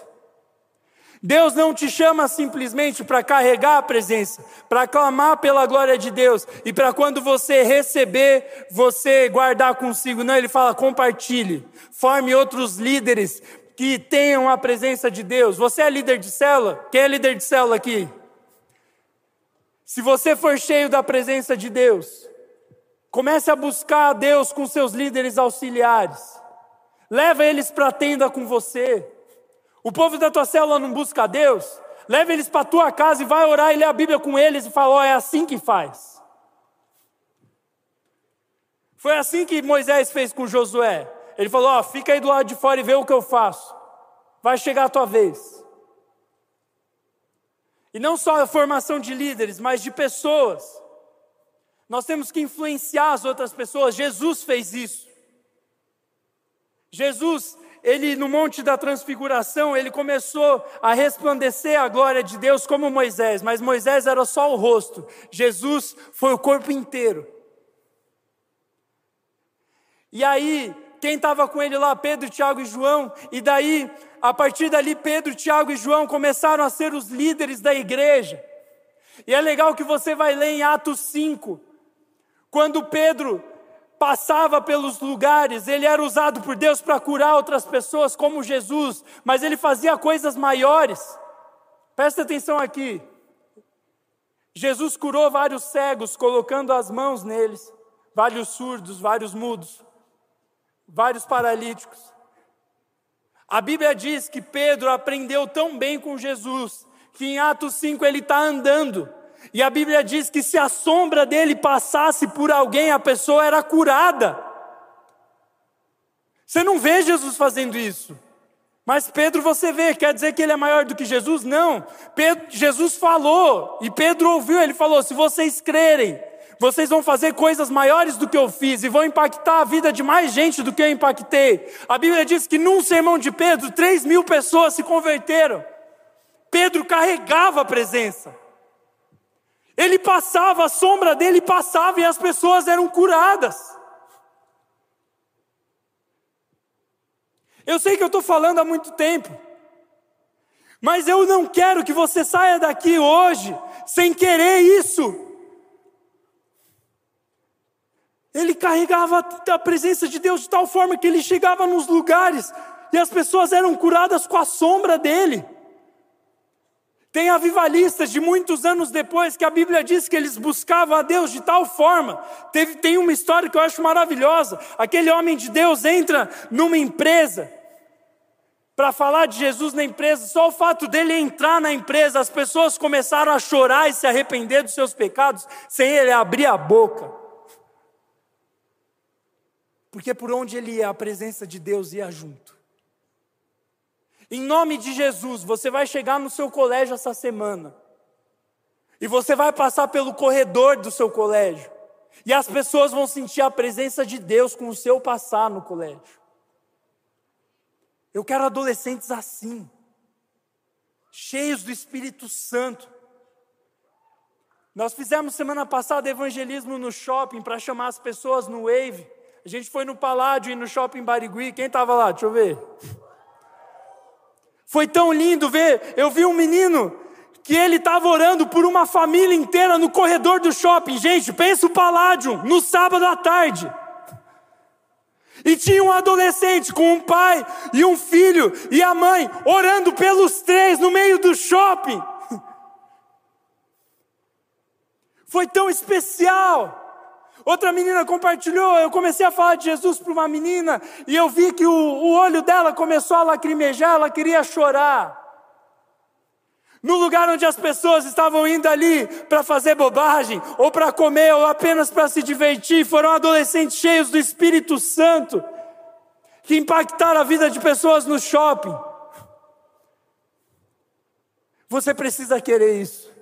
Deus não te chama simplesmente para carregar a presença, para clamar pela glória de Deus e para quando você receber, você guardar consigo. Não, Ele fala: compartilhe, forme outros líderes que tenham a presença de Deus. Você é líder de célula? Quem é líder de célula aqui? Se você for cheio da presença de Deus, comece a buscar a Deus com seus líderes auxiliares. Leva eles para a tenda com você. O povo da tua célula não busca a Deus? Leva eles para a tua casa e vai orar e ler a Bíblia com eles e fala: oh, é assim que faz. Foi assim que Moisés fez com Josué. Ele falou: Ó, fica aí do lado de fora e vê o que eu faço. Vai chegar a tua vez. E não só a formação de líderes, mas de pessoas. Nós temos que influenciar as outras pessoas. Jesus fez isso. Jesus, ele no Monte da Transfiguração, ele começou a resplandecer a glória de Deus como Moisés, mas Moisés era só o rosto, Jesus foi o corpo inteiro. E aí, quem estava com ele lá, Pedro, Tiago e João, e daí, a partir dali, Pedro, Tiago e João começaram a ser os líderes da igreja. E é legal que você vai ler em Atos 5, quando Pedro passava pelos lugares, ele era usado por Deus para curar outras pessoas, como Jesus, mas ele fazia coisas maiores. Presta atenção aqui. Jesus curou vários cegos, colocando as mãos neles, vários surdos, vários mudos vários paralíticos. A Bíblia diz que Pedro aprendeu tão bem com Jesus que em Atos 5 ele está andando. E a Bíblia diz que se a sombra dele passasse por alguém, a pessoa era curada. Você não vê Jesus fazendo isso. Mas Pedro você vê, quer dizer que ele é maior do que Jesus? Não. Pedro, Jesus falou, e Pedro ouviu, ele falou: se vocês crerem, vocês vão fazer coisas maiores do que eu fiz e vão impactar a vida de mais gente do que eu impactei. A Bíblia diz que num sermão de Pedro, três mil pessoas se converteram. Pedro carregava a presença. Ele passava, a sombra dele passava e as pessoas eram curadas. Eu sei que eu estou falando há muito tempo, mas eu não quero que você saia daqui hoje sem querer isso. Ele carregava a presença de Deus de tal forma que ele chegava nos lugares e as pessoas eram curadas com a sombra dele. Tem avivalistas de muitos anos depois que a Bíblia diz que eles buscavam a Deus de tal forma. Teve, tem uma história que eu acho maravilhosa. Aquele homem de Deus entra numa empresa para falar de Jesus na empresa. Só o fato dele entrar na empresa, as pessoas começaram a chorar e se arrepender dos seus pecados sem ele abrir a boca. Porque por onde ele ia, a presença de Deus ia junto. Em nome de Jesus, você vai chegar no seu colégio essa semana. E você vai passar pelo corredor do seu colégio. E as pessoas vão sentir a presença de Deus com o seu passar no colégio. Eu quero adolescentes assim, cheios do Espírito Santo. Nós fizemos semana passada evangelismo no shopping para chamar as pessoas no Wave. A gente foi no Paládio e no Shopping Barigui. Quem estava lá? Deixa eu ver. Foi tão lindo ver. Eu vi um menino que ele estava orando por uma família inteira no corredor do shopping. Gente, pensa o Paládio, no sábado à tarde. E tinha um adolescente com um pai e um filho e a mãe orando pelos três no meio do shopping. Foi tão especial. Outra menina compartilhou, eu comecei a falar de Jesus para uma menina e eu vi que o, o olho dela começou a lacrimejar, ela queria chorar. No lugar onde as pessoas estavam indo ali para fazer bobagem, ou para comer, ou apenas para se divertir, foram adolescentes cheios do Espírito Santo, que impactaram a vida de pessoas no shopping. Você precisa querer isso.